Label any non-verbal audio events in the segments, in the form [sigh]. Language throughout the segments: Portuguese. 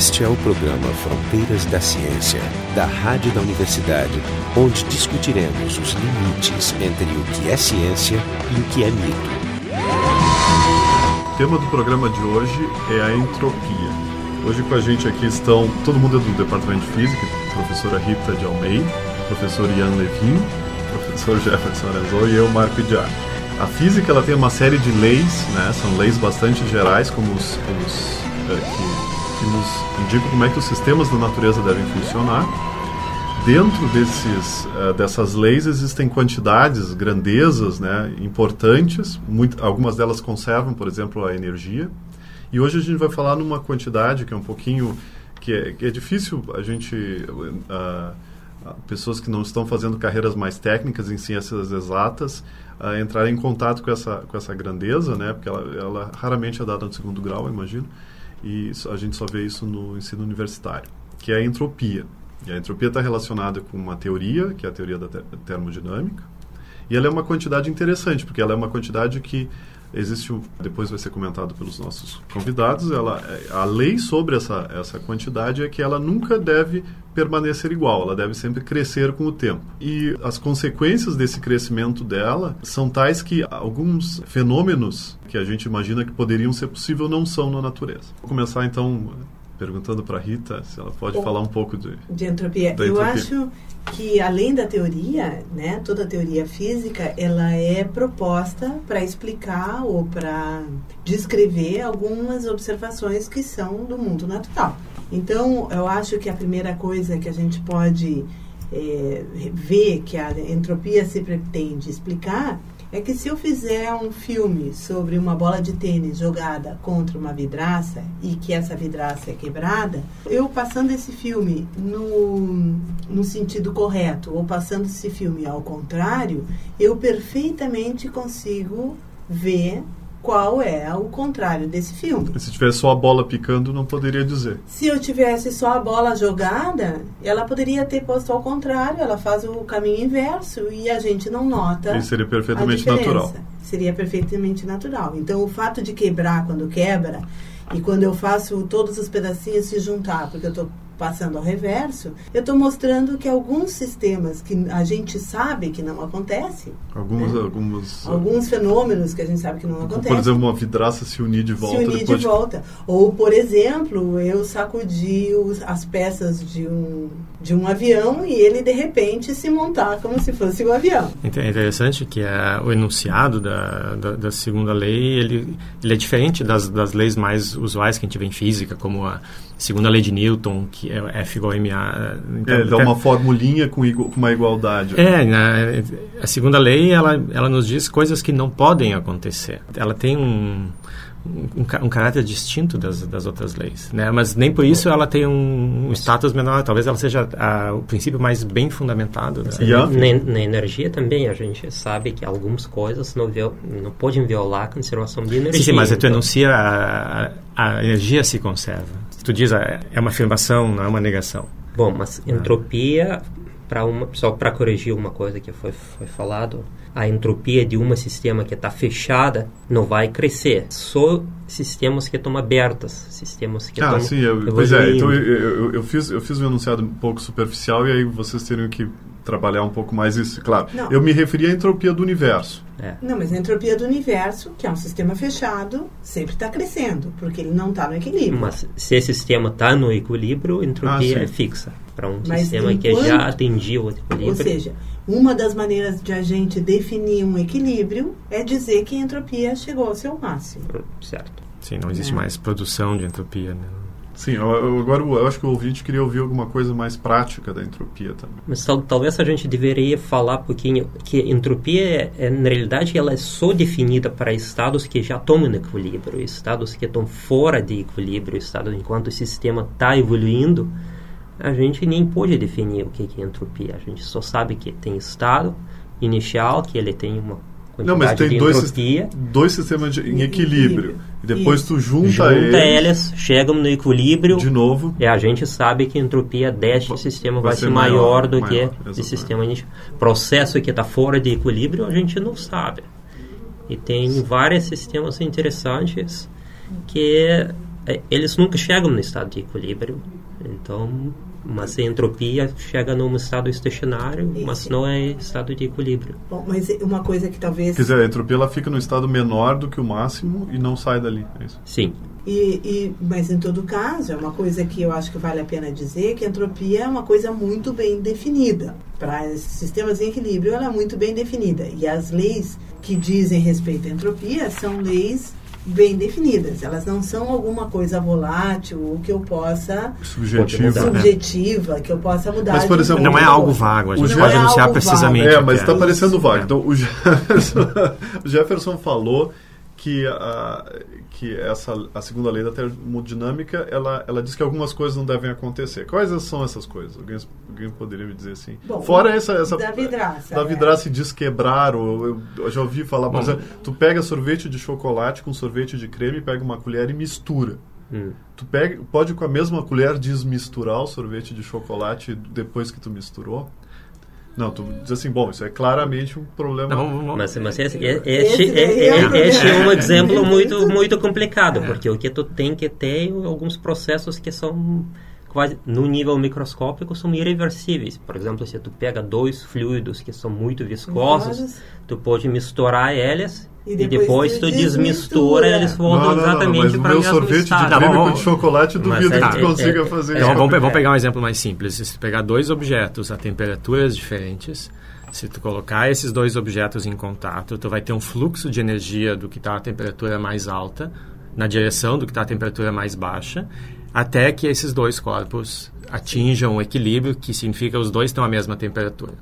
Este é o programa Fronteiras da Ciência, da Rádio da Universidade, onde discutiremos os limites entre o que é ciência e o que é mito. O tema do programa de hoje é a entropia. Hoje com a gente aqui estão, todo mundo é do Departamento de Física, professora Rita de Almeida, professor Ian Levin, professor [laughs] Jefferson Arezou e eu, Marco Idiar. A física ela tem uma série de leis, né? são leis bastante gerais, como os, os é, que, que nos indicam como é que os sistemas da natureza devem funcionar. Dentro desses, uh, dessas leis existem quantidades, grandezas né, importantes, muito, algumas delas conservam, por exemplo, a energia. E hoje a gente vai falar numa quantidade que é um pouquinho que é, que é difícil a gente uh, pessoas que não estão fazendo carreiras mais técnicas em ciências exatas uh, entrarem em contato com essa com essa grandeza, né? Porque ela, ela raramente é dada no segundo grau, imagino. E a gente só vê isso no ensino universitário, que é a entropia. E a entropia está relacionada com uma teoria, que é a teoria da termodinâmica, e ela é uma quantidade interessante, porque ela é uma quantidade que existe, depois vai ser comentado pelos nossos convidados, ela, a lei sobre essa, essa quantidade é que ela nunca deve permanecer igual, ela deve sempre crescer com o tempo. E as consequências desse crescimento dela são tais que alguns fenômenos que a gente imagina que poderiam ser possíveis não são na natureza. Vou começar então perguntando para Rita se ela pode falar um pouco de, de entropia. entropia. Eu acho que além da teoria, né, toda a teoria física, ela é proposta para explicar ou para descrever algumas observações que são do mundo natural. Então, eu acho que a primeira coisa que a gente pode é, ver que a entropia se pretende explicar é que se eu fizer um filme sobre uma bola de tênis jogada contra uma vidraça e que essa vidraça é quebrada, eu passando esse filme no, no sentido correto ou passando esse filme ao contrário, eu perfeitamente consigo ver qual é o contrário desse filme. Se tivesse só a bola picando, não poderia dizer. Se eu tivesse só a bola jogada, ela poderia ter posto ao contrário, ela faz o caminho inverso e a gente não nota. E seria perfeitamente natural. Seria perfeitamente natural. Então, o fato de quebrar quando quebra e quando eu faço todos os pedacinhos se juntar, porque eu estou passando ao reverso, eu estou mostrando que alguns sistemas que a gente sabe que não acontece, alguns, né? alguns, alguns fenômenos que a gente sabe que não acontecem. Por exemplo, uma vidraça se unir de volta. Se unir de volta. Ou, por exemplo, eu sacudi os, as peças de um, de um avião e ele, de repente, se montar como se fosse um avião. É interessante que é, o enunciado da, da, da, segunda lei, ele, ele é diferente das, das leis mais usuais que a gente vê em física, como a segundo a lei de Newton, que é F igual a MA. Então, é, dá uma formulinha com, igual, com uma igualdade. É, na, a segunda lei, ela, ela nos diz coisas que não podem acontecer. Ela tem um, um, um, caráter distinto das, das outras leis, né? Mas nem por isso ela tem um, um status menor. Talvez ela seja a, o princípio mais bem fundamentado. Né? Yeah. Na, na, energia também a gente sabe que algumas coisas não, viol, não podem violar a conservação de energia. Sim, sim mas então... tu enuncia a, a energia se conserva tu diz, ah, é uma afirmação, não é uma negação. Bom, mas entropia, para uma só para corrigir uma coisa que foi, foi falado, a entropia de um sistema que está fechada não vai crescer. Só sistemas que estão abertos, sistemas que ah, estão Ah, sim, eu, pois é. Então eu, eu, eu, fiz eu fiz um enunciado um pouco superficial e aí vocês teriam que trabalhar um pouco mais isso. Claro, não. eu me referi à entropia do universo. É. Não, mas a entropia do universo, que é um sistema fechado, sempre está crescendo, porque ele não está no equilíbrio. Mas se esse sistema está no equilíbrio, a entropia ah, é fixa. Para um mas sistema enquanto, que já atingiu o equilíbrio. Ou seja, uma das maneiras de a gente definir um equilíbrio é dizer que a entropia chegou ao seu máximo. Certo. Sim, não existe é. mais produção de entropia. Né? Sim, eu, agora eu acho que o ouvinte queria ouvir alguma coisa mais prática da entropia também. Mas tal, talvez a gente deveria falar um pouquinho que entropia, é, na realidade, ela é só definida para estados que já estão no equilíbrio, estados que estão fora de equilíbrio, estados enquanto o sistema está evoluindo, a gente nem pode definir o que é entropia. A gente só sabe que tem estado inicial, que ele tem uma não, mas tem dois, dois sistemas de, em equilíbrio. E depois tu junta, junta eles, eles, chegam no equilíbrio. De novo. E a gente sabe que a entropia deste sistema vai, vai ser maior, maior do maior, que o sistema inicial. Processo que está fora de equilíbrio a gente não sabe. E tem vários sistemas interessantes que é, eles nunca chegam no estado de equilíbrio. Então, mas a entropia chega num estado estacionário, Isso. mas não é estado de equilíbrio. Bom, mas uma coisa que talvez... Quer dizer, a entropia ela fica no estado menor do que o máximo e não sai dali. É isso. Sim. E, e, mas em todo caso, é uma coisa que eu acho que vale a pena dizer que a entropia é uma coisa muito bem definida. Para sistemas em equilíbrio, ela é muito bem definida. E as leis que dizem respeito à entropia são leis bem definidas. Elas não são alguma coisa volátil ou que eu possa Subjetivo. mudar. né? subjetiva, que eu possa mudar. Mas, por de exemplo, Não é algo vago, a gente pode é anunciar precisamente. É, mas está parecendo vago. É. Então, o Jefferson, [laughs] o Jefferson falou que, a, que essa, a segunda lei da termodinâmica, ela, ela diz que algumas coisas não devem acontecer. Quais são essas coisas? Alguém, alguém poderia me dizer assim? Bom, Fora essa... essa da vidraça, Da é. vidraça e desquebrar, ou eu, eu já ouvi falar, por Bom. exemplo, tu pega sorvete de chocolate com sorvete de creme, pega uma colher e mistura. Hum. Tu pega, pode com a mesma colher desmisturar o sorvete de chocolate depois que tu misturou? Não, tu diz assim, bom, isso é claramente um problema. Não, vamos- vamos- Mas, mas esse, Esse esse, daí é é, esse é um exemplo É. muito, muito complicado, porque o que tu tem que ter é alguns processos que são quase no nível microscópico são irreversíveis. Por exemplo, se tu pega dois fluidos que são muito viscosos, Viscosos. tu pode misturar eles E e depois depois, tu tu desmistura. desmistura e eles voltam não, não, exatamente mas o para o meu mesmo sorvete de estado. creme Tá, com de chocolate, duvido é- que tu é- consiga é- fazer Então isso. vamos, vamos É. pegar um exemplo mais simples. Se tu pegar dois objetos a temperaturas diferentes, se tu colocar esses dois objetos em contato, tu vai ter um fluxo de energia do que está a temperatura mais alta na direção do que está a temperatura mais baixa, até que esses dois corpos atinjam o equilíbrio, que significa os dois estão à mesma temperatura.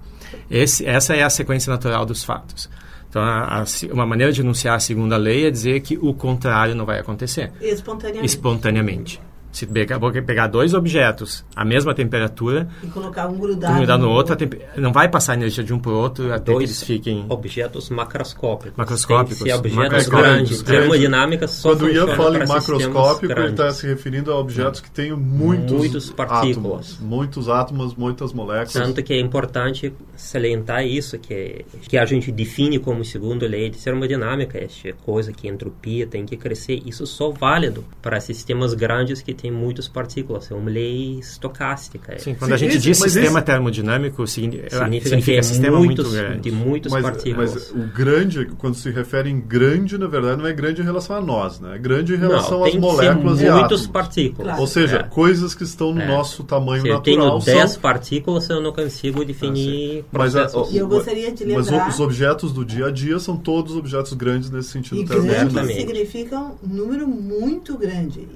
Esse, essa é a sequência natural dos fatos. Então, a, a, uma maneira de enunciar a segunda lei é dizer que o contrário não vai acontecer Espontaneamente. espontaneamente. Se pegar, vou pegar dois objetos à mesma temperatura, E colocar um um grudado, no outro, a tempe- não vai passar energia de um para o outro até que Dois eles fiquem... objetos macroscópicos. Macroscópicos. Tem que objetos Macroscópicos, grandes. é. Termodinâmica só Quando o Ian fala em macroscópico, ele está grandes. se referindo a objetos que têm muitos, Muitos partículas. átomos. Muitos átomos, muitas moléculas. Tanto que é importante salientar isso, que, que a gente define como segunda lei de termodinâmica, esta coisa que a entropia tem que crescer. Isso só válido para sistemas grandes que têm muitas partículas. É uma lei estocástica. Sim, quando Sim, a gente esse- diz mas sistema esse- termodinâmico, signi- Significa, significa, que é sistema muitos, muito grande. de muitas mas, partículas. mas o grande, quando se refere em grande, na verdade, não é grande em relação a nós, né? É grande em relação Não, às tem moléculas e ser muitas átomos. partículas. Claro. Ou seja, É. coisas que estão no É. nosso tamanho Se eu natural. tenho 10 são... partículas, eu não consigo definir Mas, a- processos. E eu gostaria de Mas lembrar- os objetos do dia a dia são todos objetos grandes nesse sentido E termodinâmico. Exatamente. significa um número muito grande,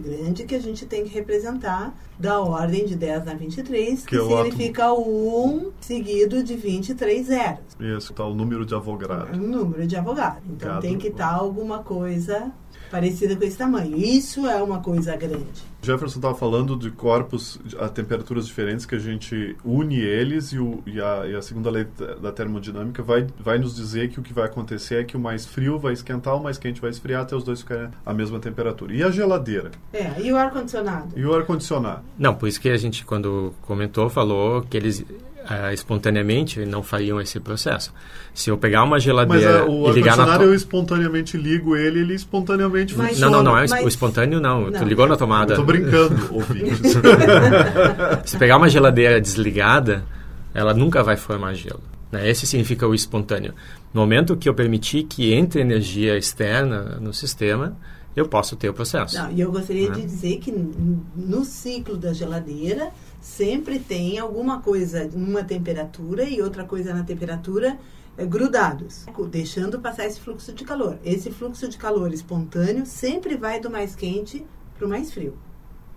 grande, que a gente tem que representar da ordem de 10 a 23, que, Que é o significa o 1 seguido de 23 zeros. Isso, tá o número de Avogadro. um número de avogado. Então Gado. tem que estar alguma coisa parecida com esse tamanho. Isso é uma coisa grande. Jefferson estava falando de corpos a temperaturas diferentes que a gente une eles e, o- e a, e a segunda lei da- termodinâmica vai, vai nos dizer que o que vai acontecer é que o mais frio vai esquentar, o mais quente vai esfriar até os dois ficarem à mesma temperatura. E a geladeira? É, e o ar-condicionado? E o ar-condicionado? Não, por isso que a gente, quando comentou, falou que eles ah, espontaneamente não fariam esse processo. Se eu pegar uma Mas geladeira a, o e ligar na... to- eu espontaneamente ligo ele ele espontaneamente Mas- funciona. Não, não, não. É Mas- o espontâneo não. Não. Tu ligou na tomada. Eu tô brincando. [laughs] Se pegar uma geladeira desligada, ela nunca vai formar gelo. Né? Esse significa o espontâneo. No momento que eu permitir que entre energia externa no sistema, eu posso ter o processo. Não, e eu gostaria Né? de dizer que no ciclo da geladeira sempre tem alguma coisa numa temperatura e outra coisa na temperatura eh, grudados, deixando passar esse fluxo de calor. Esse fluxo de calor espontâneo sempre vai do mais quente para o mais frio.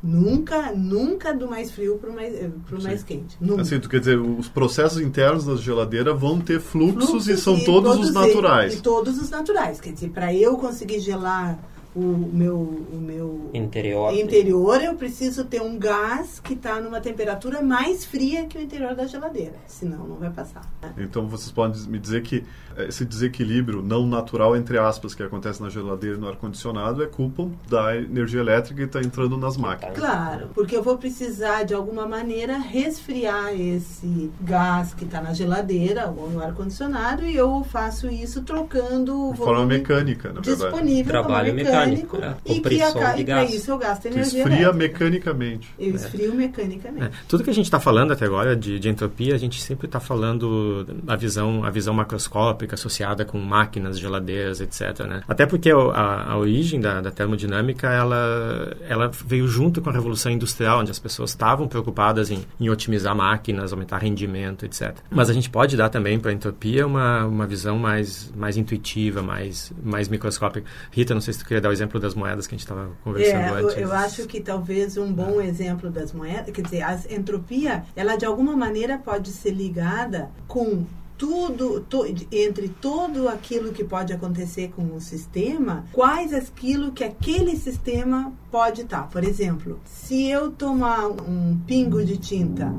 Nunca, nunca do mais frio para o mais, eh, pro mais quente. Nunca. Assim, tu quer dizer, os processos internos da geladeira vão ter fluxos, Fluxos e são e todos os e- naturais. E todos os naturais. Quer dizer, para eu conseguir gelar o meu, o meu Interior. interior, eu preciso ter um gás que está numa temperatura mais fria que o interior da geladeira. Senão não vai passar. né? Então vocês podem me dizer que esse desequilíbrio não natural, entre aspas, que acontece na geladeira e no ar-condicionado é culpa da energia elétrica que está entrando nas máquinas. Claro, porque eu vou precisar de alguma maneira resfriar esse gás que está na geladeira ou no ar-condicionado e eu faço isso trocando o De forma mecânica, na verdade. disponível Trabalho como mecânico, mecânico e que a, para isso eu gasto energia esfria elétrica. mecanicamente. Eu é. esfrio é. mecanicamente. É. Tudo que a gente está falando até agora de, de, entropia, a gente sempre está falando a visão, a visão macroscópica associada com máquinas, geladeiras, etc. Né? Até porque a, a origem da, da, termodinâmica ela, ela veio junto com a revolução industrial, onde as pessoas estavam preocupadas em, em otimizar máquinas, aumentar rendimento, etc. Mas a gente pode dar também para a entropia uma, uma visão mais, mais intuitiva, mais, mais microscópica. Rita, não sei se tu queria dar o exemplo das moedas que a gente estava conversando é, antes. Eu, acho que talvez um bom exemplo das moedas, quer dizer, a entropia, ela de alguma maneira pode ser ligada com tudo to, entre todo aquilo que pode acontecer com o sistema, quais aquilo que aquele sistema pode estar. Por exemplo, se eu tomar um pingo de tinta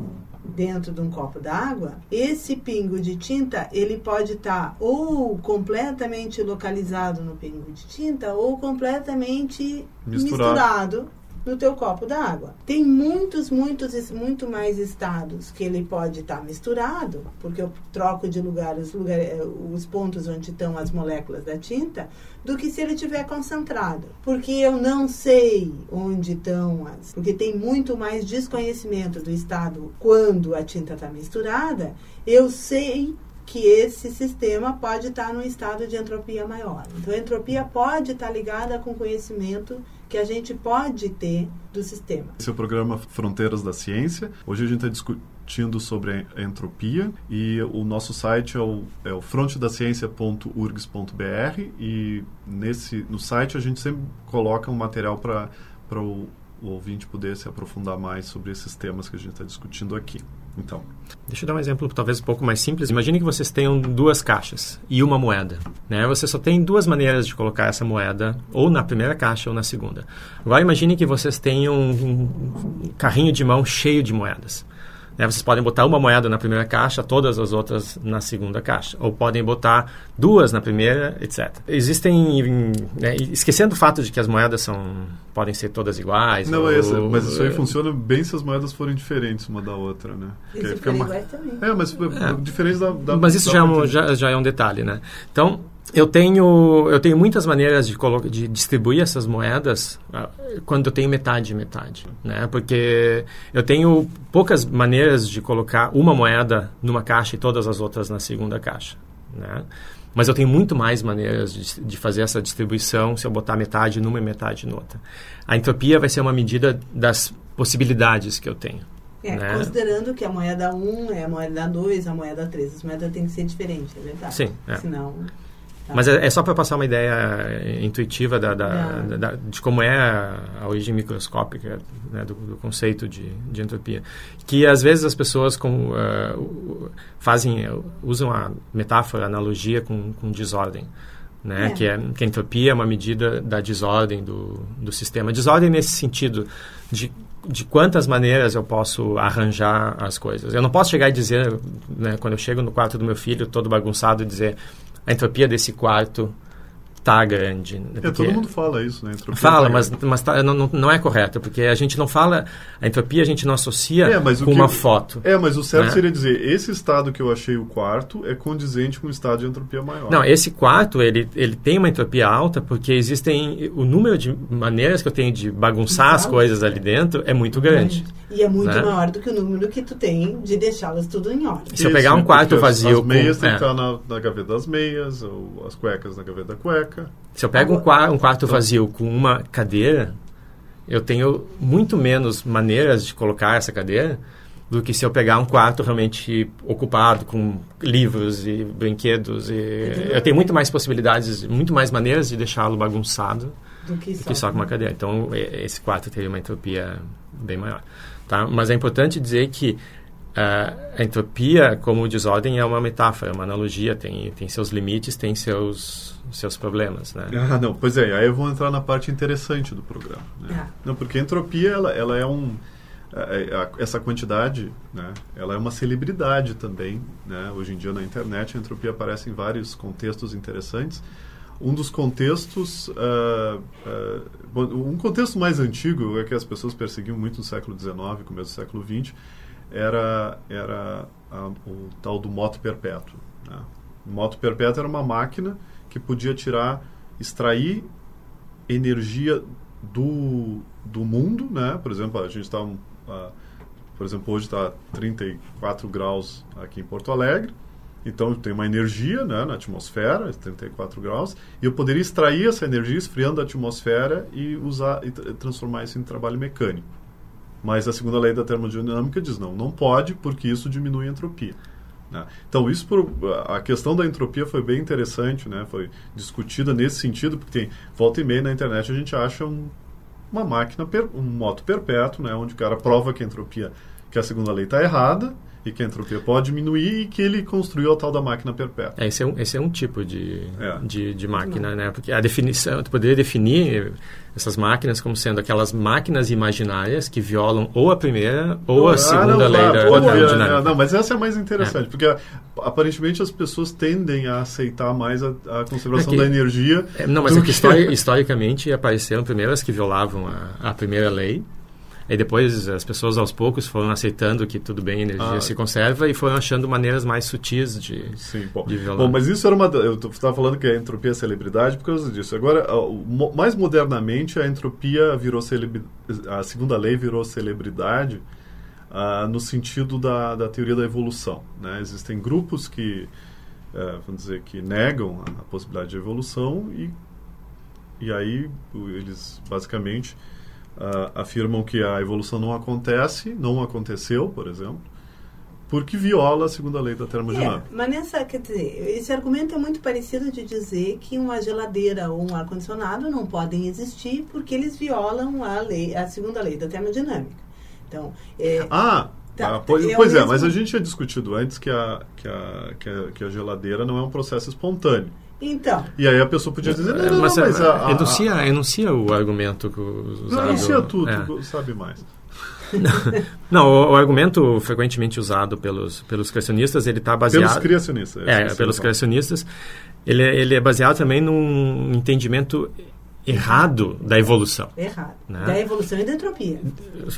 dentro de um copo d'água, esse pingo de tinta ele pode estar tá ou completamente localizado no pingo de tinta ou completamente misturado, misturado no teu copo d'água. Tem muitos, muitos, muito mais estados que ele pode estar tá misturado, porque eu troco de lugar os, lugar, eh, os pontos onde estão as moléculas da tinta, do que se ele estiver concentrado. Porque eu não sei onde estão as. Porque tem muito mais desconhecimento do estado quando a tinta está misturada. Eu sei que esse sistema pode estar num estado de entropia maior. Então, a entropia pode estar ligada com conhecimento que a gente pode ter do sistema. Esse é o programa Fronteiras da Ciência. Hoje a gente está discutindo sobre a entropia e o nosso site é o, é o frontedaciencia.urgs.br e nesse, no site a gente sempre coloca um material para o, o ouvinte poder se aprofundar mais sobre esses temas que a gente está discutindo aqui. Então. Deixa eu dar um exemplo talvez um pouco mais simples. Imagine que vocês tenham duas caixas e uma moeda. Né? Você só tem duas maneiras de colocar essa moeda, ou na primeira caixa ou na segunda. Agora imagine que vocês tenham um carrinho de mão cheio de moedas. Né? Vocês podem botar uma moeda na primeira caixa, todas as outras na segunda caixa. Ou podem botar duas na primeira, etc. Existem... Né, esquecendo o fato de que as moedas são podem ser todas iguais. Não, ou, essa, mas isso aí funciona bem se as moedas forem diferentes uma da outra, né? E se fica uma... também. É, mas é. diferente da, da... Mas isso da já, é um, já, já é um detalhe, né? Então, eu tenho, eu tenho muitas maneiras de, de distribuir essas moedas uh, quando eu tenho metade metade, né? Porque eu tenho poucas maneiras de colocar uma moeda numa caixa e todas as outras na segunda caixa, né? Mas eu tenho muito mais maneiras de, de fazer essa distribuição se eu botar metade numa e metade noutra. A entropia vai ser uma medida das possibilidades que eu tenho. É, né? Considerando que a moeda 1 é a moeda 2, a moeda 3. As moedas têm que ser diferentes, é verdade. Sim. É. Senão Tá. Mas é, é só para passar uma ideia intuitiva da, da, da, de como é a, a origem microscópica né, do, do, conceito de, de, entropia. Que às vezes as pessoas com, uh, fazem, usam a metáfora, a analogia com, com desordem. Né? É. Que, é, que a entropia é uma medida da desordem do, do sistema. Desordem nesse sentido de de quantas maneiras eu posso arranjar as coisas. Eu não posso chegar e dizer, né, quando eu chego no quarto do meu filho todo bagunçado, e dizer a entropia desse quarto tá grande. Né? É, todo mundo fala isso, né? Entropia fala, tá mas, mas tá, não, não é correto, porque a gente não fala... A entropia a gente não associa é, com uma foto. É, mas o certo né? seria dizer, esse estado que eu achei o quarto é condizente com o estado de entropia maior. Não, esse quarto, ele, ele tem uma entropia alta porque existem... O número de maneiras que eu tenho de bagunçar as coisas ali dentro é muito grande. E é muito né? maior do que o número que tu tem de deixá-las tudo em ordem. Se eu pegar um quarto vazio... As meias com, tem que é. estar na, na gaveta das meias, ou as cuecas na gaveta da cueca. Se eu pego um, quarto, um quarto vazio com uma cadeira, eu tenho muito menos maneiras de colocar essa cadeira do que se eu pegar um quarto realmente ocupado com livros e brinquedos. E eu tenho muito mais possibilidades, muito mais maneiras de deixá-lo bagunçado do que, do que só com uma cadeira. Então, esse quarto teria uma entropia bem maior. Tá? Mas é importante dizer que a entropia, como desordem, é uma metáfora, é uma analogia, tem, tem seus limites, tem seus, seus problemas, né? Ah, não, pois é, aí eu vou entrar na parte interessante do programa. Né? É. Não, porque a entropia, ela, ela é um... essa quantidade, né, ela é uma celebridade também, né? Hoje em dia na internet a entropia aparece em vários contextos interessantes. Um dos contextos, uh, uh, um contexto mais antigo é que as pessoas perseguiam muito no século XIX, começo do século XX, era, era a, o tal do moto perpétuo. Né? O moto perpétuo era uma máquina que podia tirar, extrair energia do, do mundo, né? Por exemplo, a gente está, uh, por exemplo, hoje está 34 graus aqui em Porto Alegre, então tem uma energia né, na atmosfera, 34 graus, e eu poderia extrair essa energia esfriando a atmosfera e usar e transformar isso em trabalho mecânico. Mas a segunda lei da termodinâmica diz não, não pode, porque isso diminui a entropia. Né? Então, isso por, a questão da entropia foi bem interessante, né? foi discutida nesse sentido, porque tem volta e meia na internet a gente acha um, uma máquina, per, um moto perpétuo, né? onde o cara prova que a entropia, que a segunda lei está errada, e que a entropia pode diminuir e que ele construiu a tal da máquina perpétua. É, esse, é um, esse é um tipo de, é. de, de, máquina, né? Porque a definição, tu poderia definir essas máquinas como sendo aquelas máquinas imaginárias que violam ou a primeira ou a ah, segunda não, lei da termodinâmica. É, não, mas essa é mais interessante, é. porque aparentemente as pessoas tendem a aceitar mais a, a conservação é que, da energia. É, não, mas é que, que... historicamente apareceram primeiro as que violavam a, a primeira lei Aí depois as pessoas aos poucos foram aceitando que tudo bem, a energia ah, se conserva e foram achando maneiras mais sutis de, sim, bom. de violar. Bom, mas isso era uma. Eu estava falando que a entropia é celebridade por causa disso. Agora, mais modernamente, a entropia virou celebridade. A segunda lei virou celebridade uh, no sentido da, da teoria da evolução. Né? Existem grupos que, uh, vamos dizer, que negam a, a possibilidade de evolução e, e aí eles basicamente uh, afirmam que a evolução não acontece, não aconteceu, por exemplo, porque viola a segunda lei da termodinâmica. É, mas nessa, quer dizer, esse argumento é muito parecido de dizer que uma geladeira ou um ar-condicionado não podem existir porque eles violam a, lei, a segunda lei da termodinâmica. Então, é, ah, Tá, ah, pois, é, pois é, mas a gente tinha discutido antes que a, que, a, que, a, que a geladeira não é um processo espontâneo. Então. E aí a pessoa podia dizer, não, não, mas, mas a, a, enuncia, a, enuncia o argumento que usado. Não, enuncia tudo, é. sabe mais. [laughs] não, o, o, argumento frequentemente usado pelos, pelos criacionistas, ele está baseado... Pelos criacionistas. É, é pelos criacionistas. Ele, é, ele é baseado também num entendimento errado da evolução. Errado. Né? Da evolução e da entropia.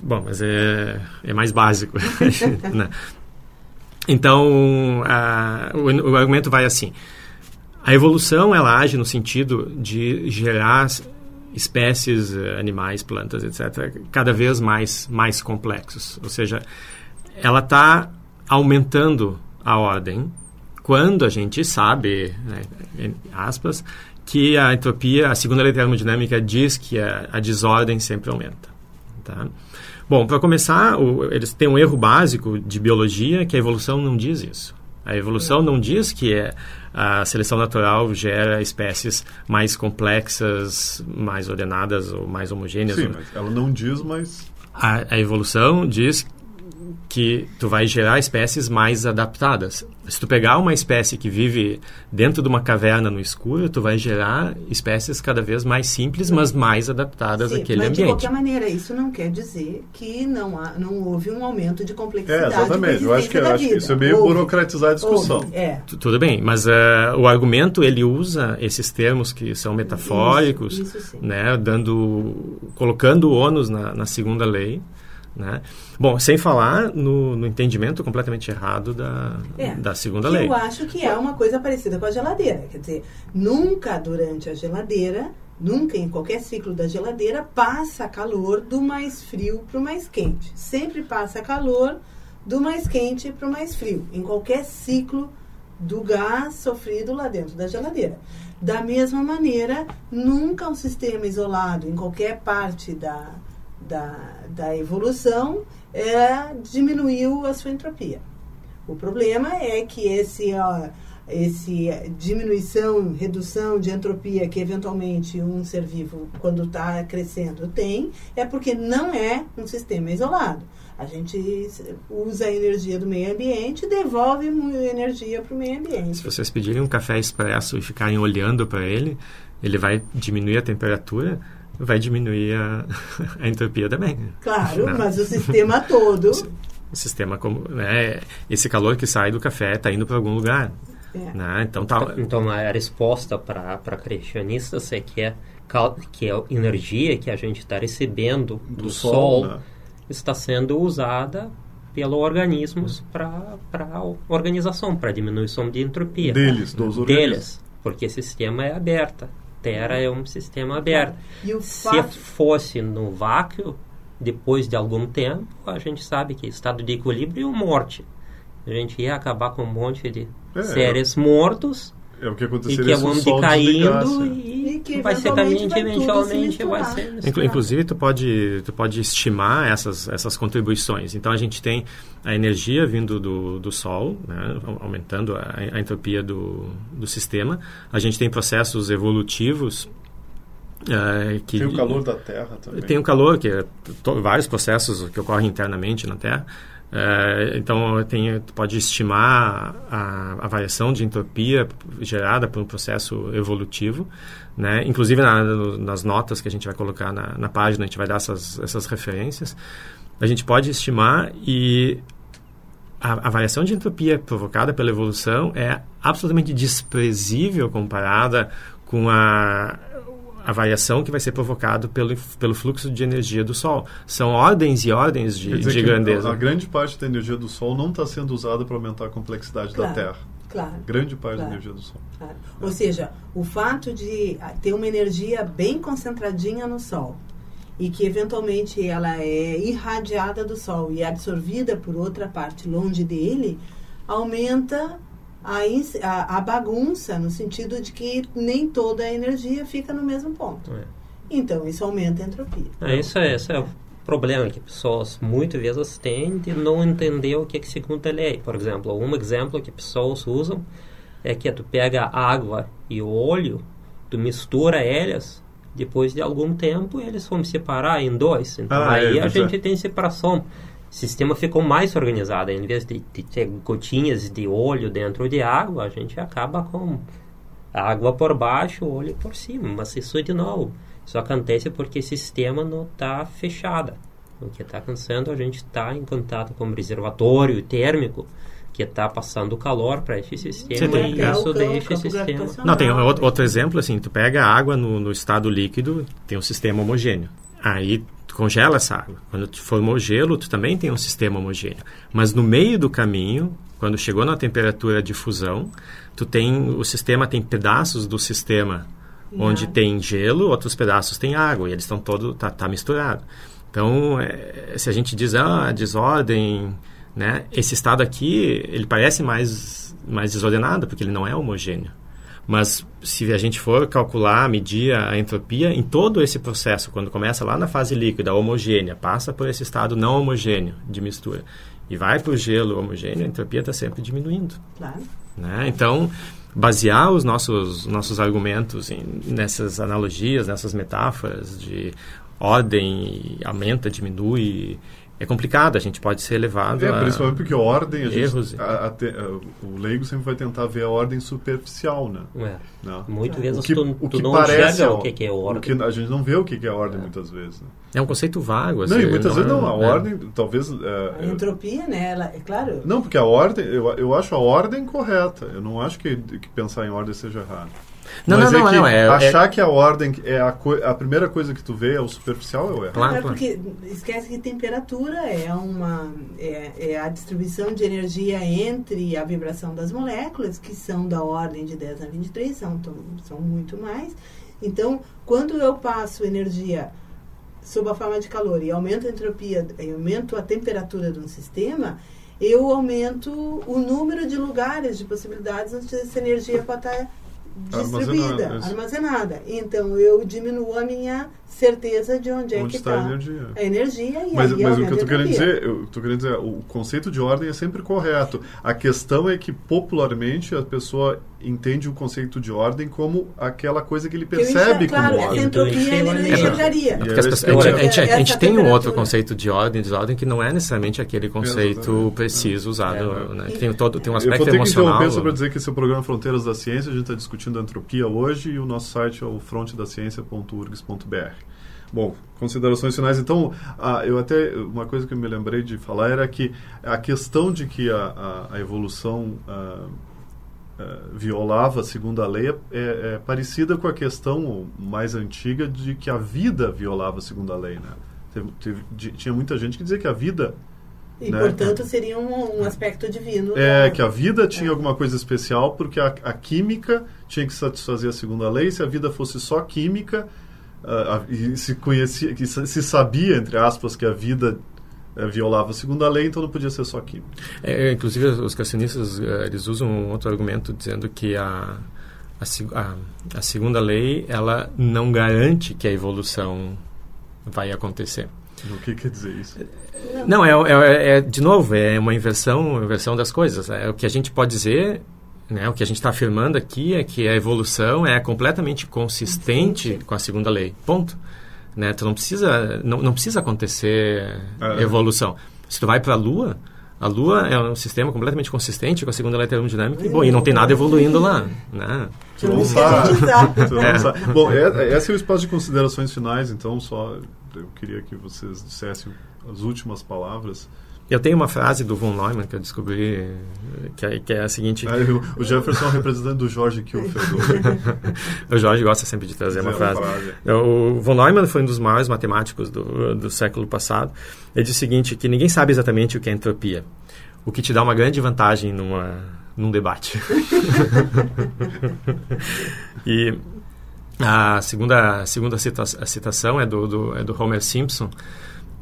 Bom, mas é, é mais básico. [laughs] né? Então, o, o argumento vai assim... A evolução ela age no sentido de gerar espécies, eh, animais, plantas, etc., cada vez mais, mais complexos. Ou seja, ela está aumentando a ordem quando a gente sabe, né, aspas, que a entropia, a segunda lei termodinâmica diz que a, a desordem sempre aumenta. Tá? Bom, para começar, o, eles têm um erro básico de biologia que a evolução não diz isso. A evolução não diz que é a seleção natural gera espécies mais complexas, mais ordenadas ou mais homogêneas. Sim, mas ela não diz, mas... A, a evolução diz que tu vai gerar espécies mais adaptadas. Se tu pegar uma espécie que vive dentro de uma caverna no escuro, tu vai gerar espécies cada vez mais simples, mas mais adaptadas Sim, àquele mas ambiente. De qualquer maneira, isso não quer dizer que não, há, não houve um aumento de complexidade. É, exatamente. Eu acho que, eu acho que isso é meio houve, burocratizar a discussão. Houve, é. Tudo bem, mas uh, o argumento ele usa esses termos que são metafóricos, isso, isso né, dando, colocando o ônus na, na segunda lei. Né? Bom, sem falar no, no entendimento completamente errado da, é, da segunda lei. Eu acho que é uma coisa parecida com a geladeira. Quer dizer, nunca durante a geladeira, nunca em qualquer ciclo da geladeira, passa calor do mais frio para o mais quente. Sempre passa calor do mais quente para o mais frio. Em qualquer ciclo do gás sofrido lá dentro da geladeira. Da mesma maneira, nunca um sistema isolado em qualquer parte da, da, da evolução é, diminuiu a sua entropia. O problema é que esse, ó, esse diminuição, redução de entropia que eventualmente um ser vivo, quando está crescendo, tem, é porque não é um sistema isolado. A gente usa a energia do meio ambiente e devolve energia para o meio ambiente. Se vocês pedirem um café expresso e ficarem olhando para ele, ele vai diminuir a temperatura, vai diminuir a, [laughs] a entropia também. Claro, Não. mas o sistema todo. [laughs] O sistema como né, esse calor que sai do café está indo para algum lugar. É. Né? Então, tá... então a resposta para cristianistas é que é que a energia que a gente está recebendo do, do sol, sol né? está sendo usada pelos organismos para a organização, para diminuição de entropia. Deles, dos organismos. Deles, porque esse sistema é aberto Terra é um sistema aberto. Se fato... fosse no vácuo, depois de algum tempo, a gente sabe que estado de equilíbrio é morte. A gente ia acabar com um monte de é, seres mortos é o que aconteceria e que vão decaindo e, e que vai ser também vai eventualmente vai ser Inclu inclusive tu pode tu pode estimar essas essas contribuições então a gente tem a energia vindo do, do sol né, aumentando a, a entropia do, do sistema a gente tem processos evolutivos é, que, tem o calor da Terra também. Tem o calor, que é vários processos que ocorrem internamente na Terra. É, então, tem, pode estimar a, a, variação de entropia gerada por um processo evolutivo. Né? Inclusive, na, nas notas que a gente vai colocar na, na página, a gente vai dar essas, essas referências. A gente pode estimar e a, a, variação de entropia provocada pela evolução é absolutamente desprezível comparada com a a variação que vai ser provocado pelo, pelo fluxo de energia do Sol. São ordens e ordens de, de grandeza. A, a, grande parte da energia do Sol não está sendo usada para aumentar a complexidade claro, da Terra. Claro. Grande parte claro, da energia do Sol. Claro. É. Ou seja, o fato de ter uma energia bem concentradinha no Sol e que eventualmente ela é irradiada do Sol e absorvida por outra parte longe dele, aumenta a, a, a, bagunça, no sentido de que nem toda a energia fica no mesmo ponto. É. Então, isso aumenta a entropia. É, isso é, isso é o problema que pessoas muitas vezes têm de não entender o que é que segunda lei. Por exemplo, um exemplo que pessoas usam é que tu pega água e óleo, tu mistura elas, depois de algum tempo eles vão se separar em dois. Então ah, aí é, a gente é. tem separação sistema ficou mais organizado. Em vez de, de, ter gotinhas de óleo dentro de água, a gente acaba com água por baixo, óleo por cima. Mas isso, de novo, isso acontece porque o sistema não está fechado. O que está acontecendo, a gente está em contato com o reservatório térmico que está passando calor para esse sistema tem, e isso deixa esse sistema... Não, tem outro, outro exemplo, assim, tu pega a água no, no estado líquido, tem um sistema homogêneo. Aí congela essa água. Quando tu formou gelo, tu também tem um sistema homogêneo. Mas no meio do caminho, quando chegou na temperatura de fusão, tu tem o sistema tem pedaços do sistema onde tem gelo, outros pedaços tem água e eles estão todo tá, tá misturado. Então, é, se a gente diz ah, desordem, né? Esse estado aqui, ele parece mais mais desordenado porque ele não é homogêneo. Mas se a gente for calcular, medir a entropia em todo esse processo, quando começa lá na fase líquida, homogênea, passa por esse estado não homogêneo de mistura e vai para o gelo homogêneo, a entropia está sempre diminuindo. Claro. Né? Então, basear os nossos, nossos argumentos em, nessas analogias, nessas metáforas de ordem aumenta, diminui, é complicado, a gente pode ser levado é, a principalmente porque a ordem, a erros. Gente, a, a, o leigo sempre vai tentar ver a ordem superficial, né? É. Não. Muitas vezes o que, tu, tu não parece o que, é ordem. O que a gente não vê o que é ordem é. muitas vezes. Né? É um conceito vago. Assim, não, e muitas vezes não. A é. ordem, talvez... É, a entropia, né? Ela, é claro... Não, porque a ordem, eu, eu acho a ordem correta. Eu não acho que, que pensar em ordem seja errado. Não, Mas não, é não, não, é, achar é... que a ordem é a, a primeira coisa que tu vê é o superficial é o erro. Claro, é porque esquece que temperatura é uma é, é, a distribuição de energia entre a vibração das moléculas, que são da ordem de 10 a 23, são, são muito mais. Então, quando eu passo energia sob a forma de calor e aumento a entropia, aumento a temperatura de um sistema, eu aumento o número de lugares, de possibilidades onde essa energia pode estar distribuída, armazenada. armazenada. Então eu diminuo a minha certeza de onde, é onde é que está tá a energia. A energia e mas, aí mas o que eu estou querendo dizer, eu tô querendo dizer, o conceito de ordem é sempre correto. A questão é que popularmente a pessoa entende o conceito de ordem como aquela coisa que ele percebe claro, como ordem. Entropia ele não enxergaria. É porque pessoas, a, gente, a, gente, a gente tem um outro conceito de ordem, desordem que não é necessariamente aquele conceito Exatamente. preciso usado, é. né? tem todo tem um aspecto eu vou ter emocional. Que interromper para dizer que esse é o programa Fronteiras da Ciência, a gente está discutindo a entropia hoje e o nosso site é o frontedaciencia.urgs.br. Bom, considerações finais. Então, ah, eu até uma coisa que eu me lembrei de falar era que a questão de que a, a, a evolução ah, ah, violava a segunda lei é, é, é, parecida com a questão mais antiga de que a vida violava a segunda lei, né? Teve, teve, de, tinha muita gente que dizia que a vida E, né? portanto, seria um, um aspecto divino. É, da- que a vida tinha É. alguma coisa especial porque a, a química tinha que satisfazer a segunda lei. Se a vida fosse só química, ah, a- e se conhecia, que se sabia, entre aspas, que a vida violava a segunda lei, então não podia ser só química. É, inclusive, os cassianistas eh, eles usam um outro argumento dizendo que a, a, a, a segunda lei ela não garante que a evolução vai acontecer. O que quer dizer isso? Não, é, é, é- de novo, é uma inversão, uma inversão das coisas. É, o que a gente pode dizer, né, o que a gente está afirmando aqui é que a evolução é completamente consistente com a segunda lei. Ponto. Né? Tu não precisa, não, não precisa acontecer É. evolução. Se tu vai para a Lua, a Lua é um sistema completamente consistente com a segunda lei termodinâmica e, bom, e não tem nada evoluindo lá. Né? Tu não sabe. sintetizar. Tu não sabe. Bom, é, esse é o espaço de considerações finais, então só eu queria que vocês dissessem as últimas palavras. Eu tenho uma frase do von Neumann que eu descobri, que é, que é a seguinte... Ah, eu- o Jefferson é o representante do Jorge Kilfer. [laughs] do- o Jorge gosta sempre de trazer uma frase. frase. O von Neumann foi um dos maiores matemáticos do, do século passado. Ele diz o seguinte, que ninguém sabe exatamente o que é entropia, o que te dá uma grande vantagem numa, num debate. [laughs] e a segunda, a segunda cita, a citação é do, do, é do Homer Simpson.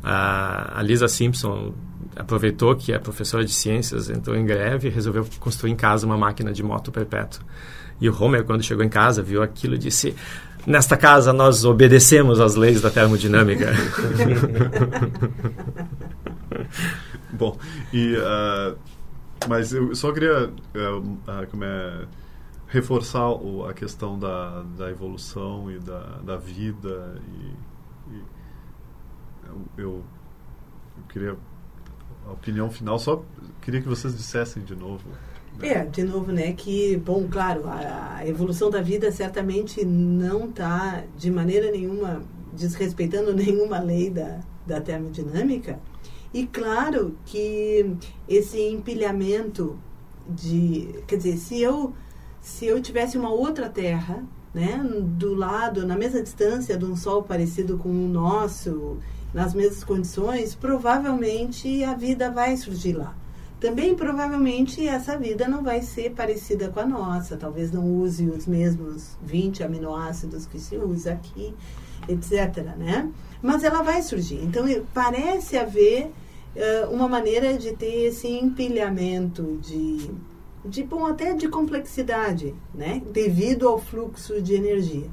A, a Lisa Simpson aproveitou que a professora de ciências entrou em greve e resolveu construir em casa uma máquina de moto perpétua. E o Homer, quando chegou em casa, viu aquilo e disse: Nesta casa nós obedecemos às leis da termodinâmica. [laughs] Bom, e, ah, mas eu só queria ah, ah, como é, reforçar o- a questão da, da evolução e da, da vida. E, e eu, eu, eu queria a opinião final, só queria que vocês dissessem de novo. É, de novo, né, que, bom, claro, a, a evolução da vida certamente não está de maneira nenhuma desrespeitando [laughs] nenhuma lei da, da termodinâmica. E claro que esse empilhamento de, quer dizer, se eu se eu tivesse uma outra Terra, né, do lado, na mesma distância de um Sol parecido com o nosso, nas mesmas condições, provavelmente a vida vai surgir lá. Também provavelmente essa vida não vai ser parecida com a nossa, talvez não use os mesmos 20 aminoácidos que se usa aqui, etc. Né? Mas ela vai surgir. Então parece haver eh, uma maneira de ter esse empilhamento de, de bom, até de complexidade, né? devido ao fluxo de energia.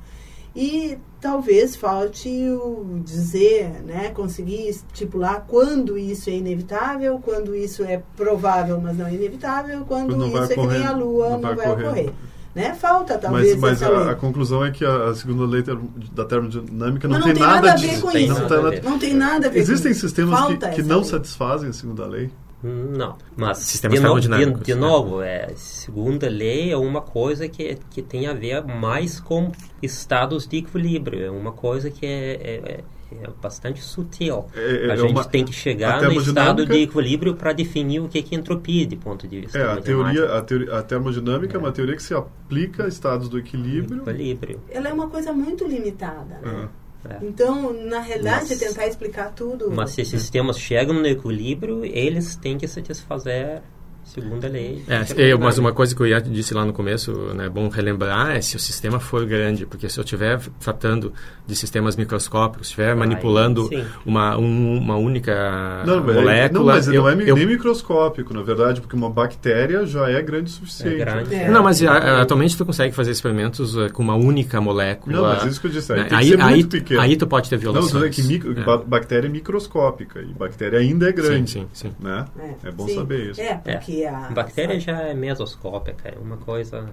E talvez falte o dizer, né, conseguir estipular quando isso é inevitável, quando isso é provável, mas não é inevitável, quando, Quando não isso é que nem a Lua não não, vai vai, ocorrer. ocorrer. Né? Falta talvez Mas, mas essa lei. a, a conclusão é que a, a segunda lei ter- da termodinâmica não, Mas tem, nada, a ver disso. com tem isso. Não nada tem nada-. Não tem nada a ver Existem com isso. sistemas que, que não lei. satisfazem a segunda lei? Não, mas Sistemas de, no, de, de né? novo, é, segunda lei é uma coisa que, que tem a ver mais com estados de equilíbrio, é uma coisa que é, é, é bastante sutil. É- é a gente uma- tem que chegar no estado de equilíbrio para definir o que é entropia de ponto de vista É, a teoria, a, teoria, a termodinâmica é. uma teoria que se aplica a estados do equilíbrio. Equilíbrio. Ela é uma coisa muito limitada, né? É. Então, na realidade, Mas- tentar explicar tudo. Mas se esses sistemas chegam no equilíbrio, eles têm que satisfazer segunda lei. É, eu- mas uma coisa que o Iat disse lá no começo, né, é bom relembrar, é se o sistema for grande, porque se eu estiver tratando de sistemas microscópicos, estiver manipulando uma, um- uma única Não, molécula... não, mas eu- não é eu- nem microscópico, na verdade, porque uma bactéria já é grande o suficiente. É grande. É. Não, mas a- atualmente tu consegue fazer experimentos eh, com uma única molécula. Não, mas isso que eu disse, aí né? tem que aí, ser aí, muito pequeno. aí tu pode ter Não, violações. tô dizendo que micro- É. ba- bactéria é microscópica e bactéria ainda é grande. Sim, sim, sim. Né? É, bom sim. saber isso. É, porque a. Bactéria já é mesoscópica, é uma coisa,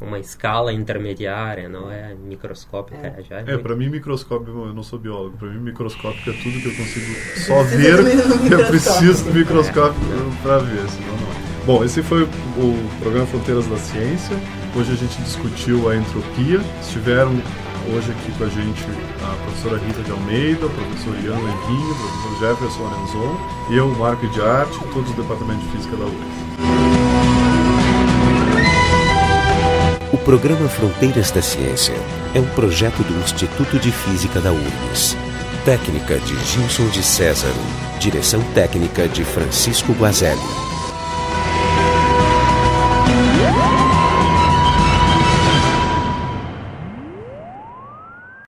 uma escala intermediária, não é microscópica, É. já é, É, muito- pra mim microscópio, eu não sou biólogo, pra mim microscópico é tudo que eu consigo [laughs] só ver, microscópio. [laughs] eu preciso do microscópio pra ver, senão não. é. Bom, esse foi o programa Fronteiras da Ciência. Hoje a gente discutiu a entropia. Estiveram hoje aqui com a gente a professora Rita de Almeida, o professor Ian Levinho, o professor Jefferson Arenzon, eu, Marco de Arte, todos do Departamento de Física da UFRGS. O programa Fronteiras da Ciência é um projeto do Instituto de Física da URGS. Técnica de Gilson de César. Direção técnica de Francisco Guazelli.